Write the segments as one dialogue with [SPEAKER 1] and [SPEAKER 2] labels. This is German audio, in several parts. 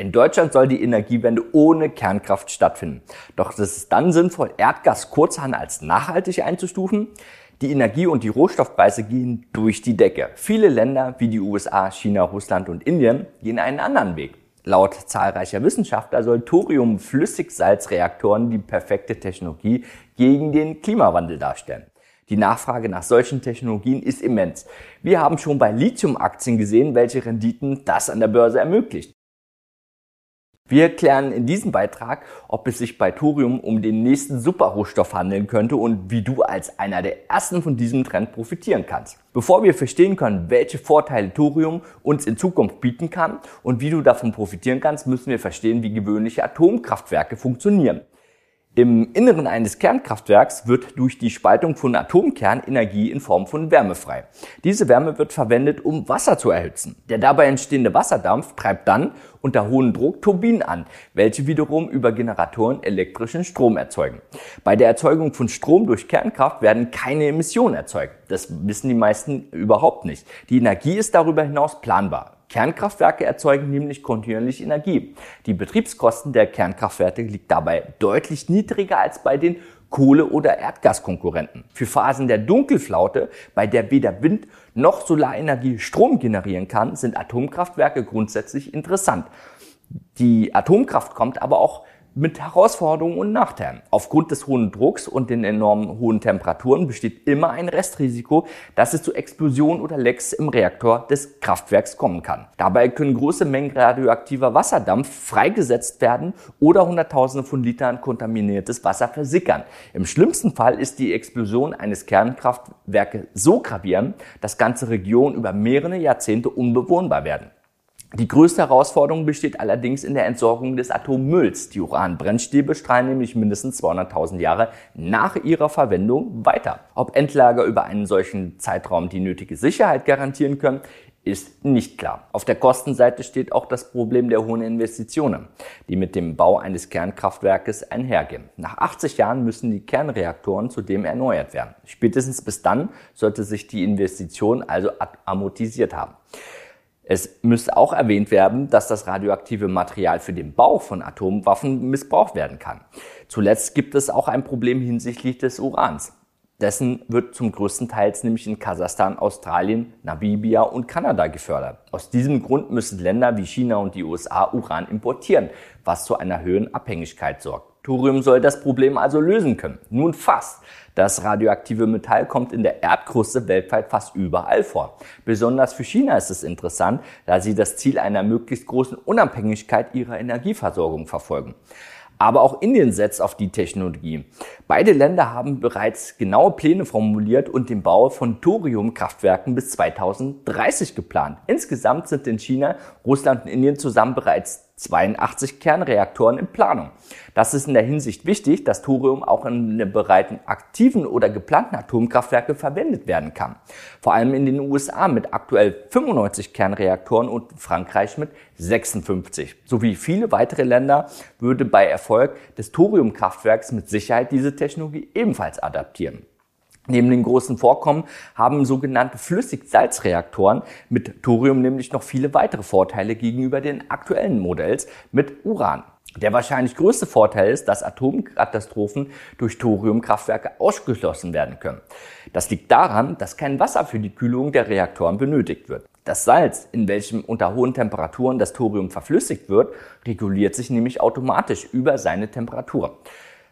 [SPEAKER 1] In Deutschland soll die Energiewende ohne Kernkraft stattfinden. Doch ist es dann sinnvoll, Erdgas kurzerhand als nachhaltig einzustufen? Die Energie- und die Rohstoffpreise gehen durch die Decke. Viele Länder wie die USA, China, Russland und Indien gehen einen anderen Weg. Laut zahlreicher Wissenschaftler soll Thorium-Flüssigsalzreaktoren die perfekte Technologie gegen den Klimawandel darstellen. Die Nachfrage nach solchen Technologien ist immens. Wir haben schon bei Lithium-Aktien gesehen, welche Renditen das an der Börse ermöglicht. Wir erklären in diesem Beitrag, ob es sich bei Thorium um den nächsten Superrohstoff handeln könnte und wie du als einer der ersten von diesem Trend profitieren kannst. Bevor wir verstehen können, welche Vorteile Thorium uns in Zukunft bieten kann und wie du davon profitieren kannst, müssen wir verstehen, wie gewöhnliche Atomkraftwerke funktionieren. Im Inneren eines Kernkraftwerks wird durch die Spaltung von Atomkern Energie in Form von Wärme frei. Diese Wärme wird verwendet, um Wasser zu erhitzen. Der dabei entstehende Wasserdampf treibt dann unter hohem Druck Turbinen an, welche wiederum über Generatoren elektrischen Strom erzeugen. Bei der Erzeugung von Strom durch Kernkraft werden keine Emissionen erzeugt. Das wissen die meisten überhaupt nicht. Die Energie ist darüber hinaus planbar. Kernkraftwerke erzeugen nämlich kontinuierlich Energie. Die Betriebskosten der Kernkraftwerke liegt dabei deutlich niedriger als bei den Kohle- oder Erdgaskonkurrenten. Für Phasen der Dunkelflaute, bei der weder Wind noch Solarenergie Strom generieren kann, sind Atomkraftwerke grundsätzlich interessant. Die Atomkraft kommt aber auch mit Herausforderungen und Nachteilen. Aufgrund des hohen Drucks und den enormen hohen Temperaturen besteht immer ein Restrisiko, dass es zu Explosionen oder Lecks im Reaktor des Kraftwerks kommen kann. Dabei können große Mengen radioaktiver Wasserdampf freigesetzt werden oder Hunderttausende von Litern kontaminiertes Wasser versickern. Im schlimmsten Fall ist die Explosion eines Kernkraftwerkes so gravierend, dass ganze Regionen über mehrere Jahrzehnte unbewohnbar werden. Die größte Herausforderung besteht allerdings in der Entsorgung des Atommülls. Die Uranbrennstäbe strahlen nämlich mindestens 200.000 Jahre nach ihrer Verwendung weiter. Ob Endlager über einen solchen Zeitraum die nötige Sicherheit garantieren können, ist nicht klar. Auf der Kostenseite steht auch das Problem der hohen Investitionen, die mit dem Bau eines Kernkraftwerkes einhergehen. Nach 80 Jahren müssen die Kernreaktoren zudem erneuert werden. Spätestens bis dann sollte sich die Investition also amortisiert haben. Es müsste auch erwähnt werden, dass das radioaktive Material für den Bau von Atomwaffen missbraucht werden kann. Zuletzt gibt es auch ein Problem hinsichtlich des Urans. Dessen wird zum größten Teil nämlich in Kasachstan, Australien, Namibia und Kanada gefördert. Aus diesem Grund müssen Länder wie China und die USA Uran importieren, was zu einer höheren Abhängigkeit sorgt. Thorium soll das Problem also lösen können. Nun fast. Das radioaktive Metall kommt in der Erdkruste weltweit fast überall vor. Besonders für China ist es interessant, da sie das Ziel einer möglichst großen Unabhängigkeit ihrer Energieversorgung verfolgen. Aber auch Indien setzt auf die Technologie. Beide Länder haben bereits genaue Pläne formuliert und den Bau von Thoriumkraftwerken bis 2030 geplant. Insgesamt sind in China, Russland und Indien zusammen bereits 82 Kernreaktoren in Planung. Das ist in der Hinsicht wichtig, dass Thorium auch in den bereiten aktiven oder geplanten Atomkraftwerke verwendet werden kann. Vor allem in den USA mit aktuell 95 Kernreaktoren und Frankreich mit 56. Sowie viele weitere Länder würde bei Erfolg des Thoriumkraftwerks mit Sicherheit diese Technologie ebenfalls adaptieren. Neben den großen Vorkommen haben sogenannte Flüssigsalzreaktoren mit Thorium nämlich noch viele weitere Vorteile gegenüber den aktuellen Modells mit Uran. Der wahrscheinlich größte Vorteil ist, dass Atomkatastrophen durch Thoriumkraftwerke ausgeschlossen werden können. Das liegt daran, dass kein Wasser für die Kühlung der Reaktoren benötigt wird. Das Salz, in welchem unter hohen Temperaturen das Thorium verflüssigt wird, reguliert sich nämlich automatisch über seine Temperatur.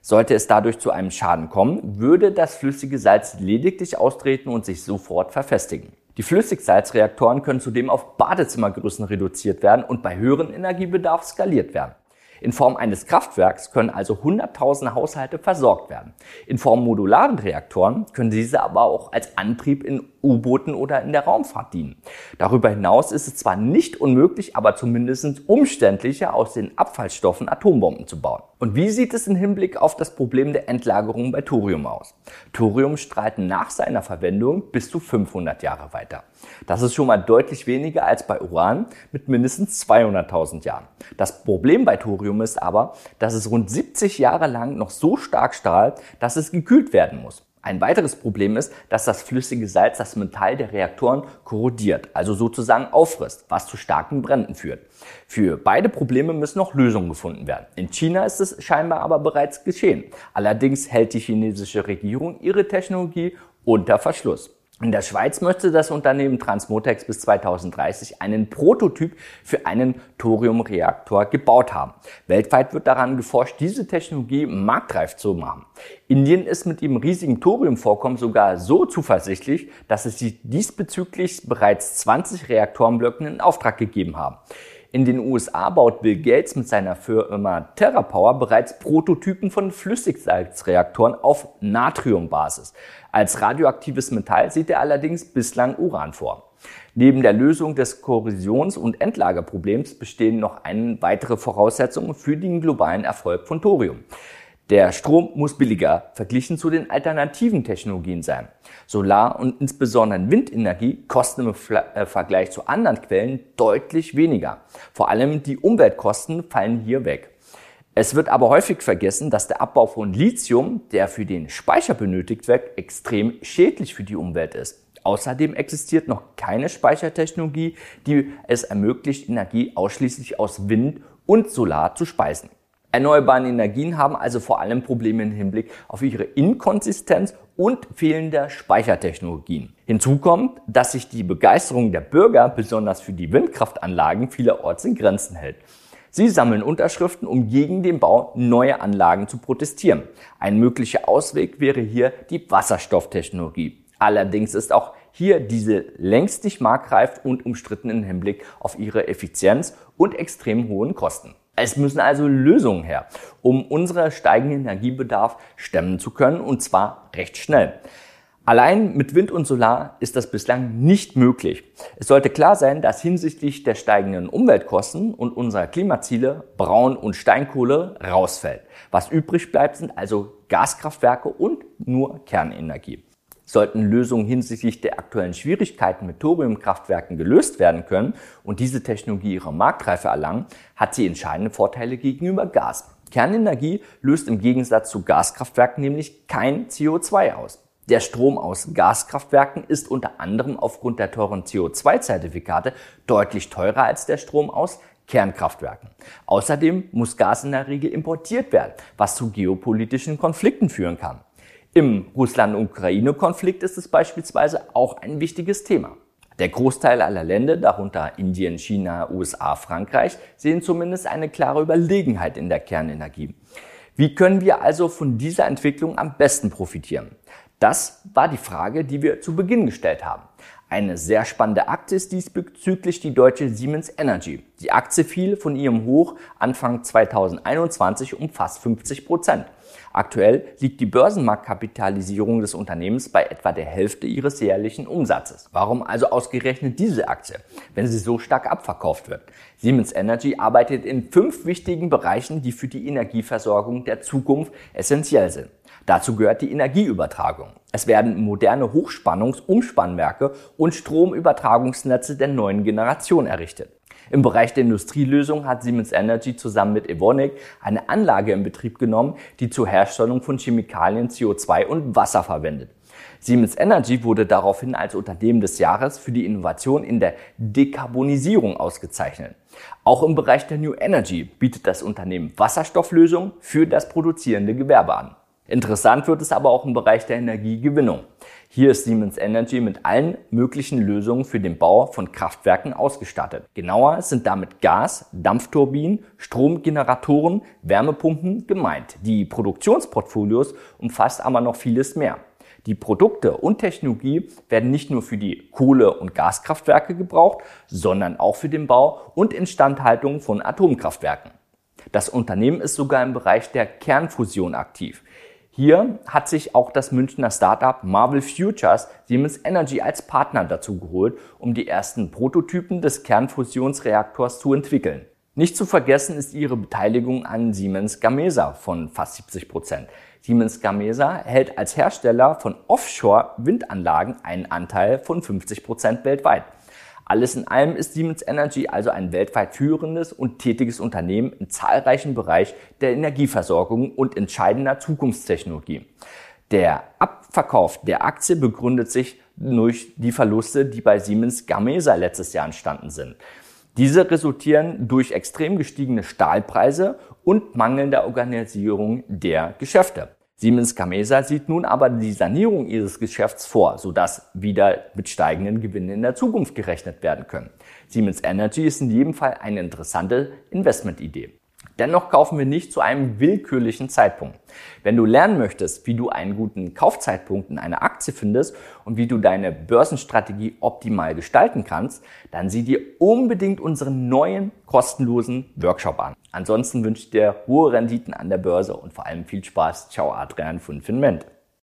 [SPEAKER 1] Sollte es dadurch zu einem Schaden kommen, würde das flüssige Salz lediglich austreten und sich sofort verfestigen. Die Flüssigsalzreaktoren können zudem auf Badezimmergrößen reduziert werden und bei höherem Energiebedarf skaliert werden. In Form eines Kraftwerks können also 100.000 Haushalte versorgt werden. In Form modularen Reaktoren können diese aber auch als Antrieb in U-Booten oder in der Raumfahrt dienen. Darüber hinaus ist es zwar nicht unmöglich, aber zumindest umständlicher, aus den Abfallstoffen Atombomben zu bauen. Und wie sieht es im Hinblick auf das Problem der Endlagerung bei Thorium aus? Thorium strahlt nach seiner Verwendung bis zu 500 Jahre weiter. Das ist schon mal deutlich weniger als bei Uran mit mindestens 200.000 Jahren. Das Problem bei Thorium ist aber, dass es rund 70 Jahre lang noch so stark strahlt, dass es gekühlt werden muss. Ein weiteres Problem ist, dass das flüssige Salz das Metall der Reaktoren korrodiert, also sozusagen auffrisst, was zu starken Bränden führt. Für beide Probleme müssen noch Lösungen gefunden werden. In China ist es scheinbar aber bereits geschehen. Allerdings hält die chinesische Regierung ihre Technologie unter Verschluss. In der Schweiz möchte das Unternehmen Transmotex bis 2030 einen Prototyp für einen Thoriumreaktor gebaut haben. Weltweit wird daran geforscht, diese Technologie marktreif zu machen. Indien ist mit dem riesigen Thoriumvorkommen sogar so zuversichtlich, dass es sich diesbezüglich bereits 20 Reaktorenblöcken in Auftrag gegeben haben. In den USA baut Bill Gates mit seiner Firma TerraPower bereits Prototypen von Flüssigsalzreaktoren auf Natriumbasis. Als radioaktives Metall sieht er allerdings bislang Uran vor. Neben der Lösung des Korrosions- und Endlagerproblems bestehen noch eine weitere Voraussetzungen für den globalen Erfolg von Thorium. Der Strom muss billiger verglichen zu den alternativen Technologien sein. Solar- und insbesondere Windenergie kosten im äh, Vergleich zu anderen Quellen deutlich weniger. Vor allem die Umweltkosten fallen hier weg. Es wird aber häufig vergessen, dass der Abbau von Lithium, der für den Speicher benötigt wird, extrem schädlich für die Umwelt ist. Außerdem existiert noch keine Speichertechnologie, die es ermöglicht, Energie ausschließlich aus Wind und Solar zu speisen. Erneuerbare Energien haben also vor allem Probleme im Hinblick auf ihre Inkonsistenz und fehlende Speichertechnologien. Hinzu kommt, dass sich die Begeisterung der Bürger besonders für die Windkraftanlagen vielerorts in Grenzen hält. Sie sammeln Unterschriften, um gegen den Bau neuer Anlagen zu protestieren. Ein möglicher Ausweg wäre hier die Wasserstofftechnologie. Allerdings ist auch hier diese längst nicht marktreif und umstritten im Hinblick auf ihre Effizienz und extrem hohen Kosten. Es müssen also Lösungen her, um unseren steigenden Energiebedarf stemmen zu können und zwar recht schnell. Allein mit Wind und Solar ist das bislang nicht möglich. Es sollte klar sein, dass hinsichtlich der steigenden Umweltkosten und unserer Klimaziele Braun- und Steinkohle rausfällt. Was übrig bleibt, sind also Gaskraftwerke und nur Kernenergie. Sollten Lösungen hinsichtlich der aktuellen Schwierigkeiten mit Thoriumkraftwerken gelöst werden können und diese Technologie ihre Marktreife erlangen, hat sie entscheidende Vorteile gegenüber Gas. Kernenergie löst im Gegensatz zu Gaskraftwerken nämlich kein CO2 aus. Der Strom aus Gaskraftwerken ist unter anderem aufgrund der teuren CO2-Zertifikate deutlich teurer als der Strom aus Kernkraftwerken. Außerdem muss Gas in der Regel importiert werden, was zu geopolitischen Konflikten führen kann. Im Russland-Ukraine-Konflikt ist es beispielsweise auch ein wichtiges Thema. Der Großteil aller Länder, darunter Indien, China, USA, Frankreich, sehen zumindest eine klare Überlegenheit in der Kernenergie. Wie können wir also von dieser Entwicklung am besten profitieren? Das war die Frage, die wir zu Beginn gestellt haben. Eine sehr spannende Aktie ist diesbezüglich die deutsche Siemens Energy. Die Aktie fiel von ihrem Hoch Anfang 2021 um fast 50 Prozent. Aktuell liegt die Börsenmarktkapitalisierung des Unternehmens bei etwa der Hälfte ihres jährlichen Umsatzes. Warum also ausgerechnet diese Aktie, wenn sie so stark abverkauft wird? Siemens Energy arbeitet in fünf wichtigen Bereichen, die für die Energieversorgung der Zukunft essentiell sind. Dazu gehört die Energieübertragung. Es werden moderne Hochspannungs-Umspannwerke und Stromübertragungsnetze der neuen Generation errichtet. Im Bereich der Industrielösung hat Siemens Energy zusammen mit Evonik eine Anlage in Betrieb genommen, die zur Herstellung von Chemikalien CO2 und Wasser verwendet. Siemens Energy wurde daraufhin als Unternehmen des Jahres für die Innovation in der Dekarbonisierung ausgezeichnet. Auch im Bereich der New Energy bietet das Unternehmen Wasserstofflösungen für das produzierende Gewerbe an. Interessant wird es aber auch im Bereich der Energiegewinnung. Hier ist Siemens Energy mit allen möglichen Lösungen für den Bau von Kraftwerken ausgestattet. Genauer sind damit Gas, Dampfturbinen, Stromgeneratoren, Wärmepumpen gemeint. Die Produktionsportfolios umfasst aber noch vieles mehr. Die Produkte und Technologie werden nicht nur für die Kohle- und Gaskraftwerke gebraucht, sondern auch für den Bau und Instandhaltung von Atomkraftwerken. Das Unternehmen ist sogar im Bereich der Kernfusion aktiv. Hier hat sich auch das Münchner Startup Marvel Futures Siemens Energy als Partner dazu geholt, um die ersten Prototypen des Kernfusionsreaktors zu entwickeln. Nicht zu vergessen ist ihre Beteiligung an Siemens Gamesa von fast 70 Prozent. Siemens Gamesa hält als Hersteller von Offshore-Windanlagen einen Anteil von 50 Prozent weltweit. Alles in allem ist Siemens Energy also ein weltweit führendes und tätiges Unternehmen in zahlreichen Bereichen der Energieversorgung und entscheidender Zukunftstechnologie. Der Ab Abverkauf der Aktie begründet sich durch die Verluste, die bei Siemens Gamesa letztes Jahr entstanden sind. Diese resultieren durch extrem gestiegene Stahlpreise und mangelnde Organisierung der Geschäfte. Siemens Gamesa sieht nun aber die Sanierung ihres Geschäfts vor, sodass wieder mit steigenden Gewinnen in der Zukunft gerechnet werden können. Siemens Energy ist in jedem Fall eine interessante Investmentidee. Dennoch kaufen wir nicht zu einem willkürlichen Zeitpunkt. Wenn du lernen möchtest, wie du einen guten Kaufzeitpunkt in einer Aktie findest und wie du deine Börsenstrategie optimal gestalten kannst, dann sieh dir unbedingt unseren neuen kostenlosen Workshop an. Ansonsten wünsche ich dir hohe Renditen an der Börse und vor allem viel Spaß. Ciao, Adrian von Finment.